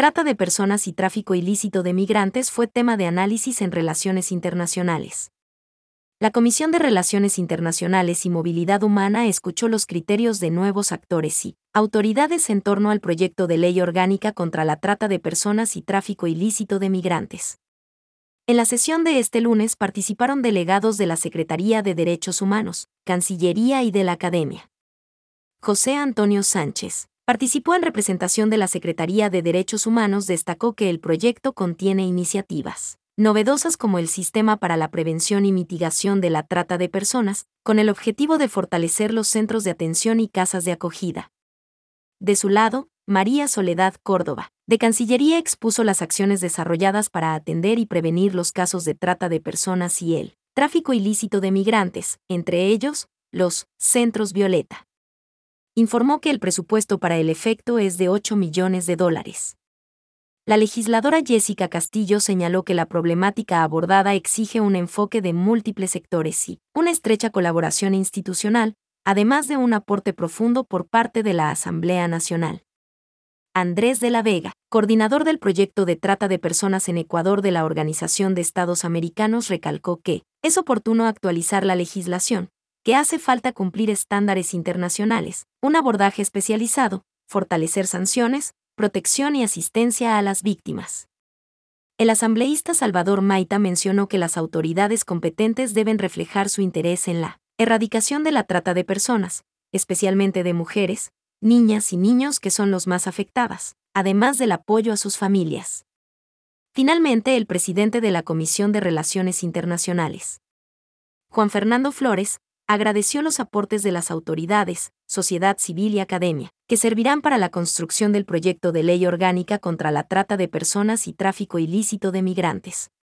trata de personas y tráfico ilícito de migrantes fue tema de análisis en relaciones internacionales. La Comisión de Relaciones Internacionales y Movilidad Humana escuchó los criterios de nuevos actores y autoridades en torno al proyecto de ley orgánica contra la trata de personas y tráfico ilícito de migrantes. En la sesión de este lunes participaron delegados de la Secretaría de Derechos Humanos, Cancillería y de la Academia. José Antonio Sánchez, participó en representación de la Secretaría de Derechos Humanos, destacó que el proyecto contiene iniciativas novedosas como el Sistema para la Prevención y Mitigación de la Trata de Personas, con el objetivo de fortalecer los centros de atención y casas de acogida. De su lado, María Soledad Córdoba, de Cancillería expuso las acciones desarrolladas para atender y prevenir los casos de trata de personas y el tráfico ilícito de migrantes, entre ellos, los centros Violeta. Informó que el presupuesto para el efecto es de 8 millones de dólares. La legisladora Jessica Castillo señaló que la problemática abordada exige un enfoque de múltiples sectores y una estrecha colaboración institucional, además de un aporte profundo por parte de la Asamblea Nacional. Andrés de la Vega, coordinador del proyecto de trata de personas en Ecuador de la Organización de Estados Americanos, recalcó que es oportuno actualizar la legislación, que hace falta cumplir estándares internacionales, un abordaje especializado, fortalecer sanciones, protección y asistencia a las víctimas. El asambleísta Salvador Maita mencionó que las autoridades competentes deben reflejar su interés en la erradicación de la trata de personas, especialmente de mujeres, niñas y niños que son los más afectadas, además del apoyo a sus familias. Finalmente, el presidente de la Comisión de Relaciones Internacionales, Juan Fernando Flores, agradeció los aportes de las autoridades, sociedad civil y academia, que servirán para la construcción del proyecto de ley orgánica contra la trata de personas y tráfico ilícito de migrantes.